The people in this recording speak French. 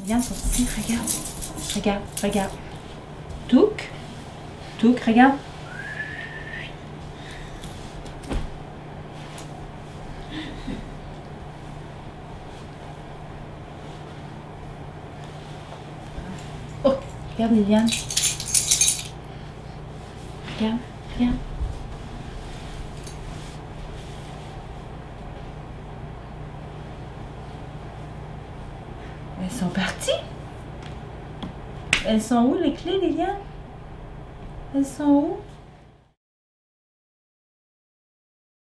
Viviane sont ici, regarde. Regarde, regarde. Touk. Touk, regarde. Oh, regarde Viviane. Regarde, regarde. Elles sont parties. Elles sont où les clés, Liliane? Elles sont où?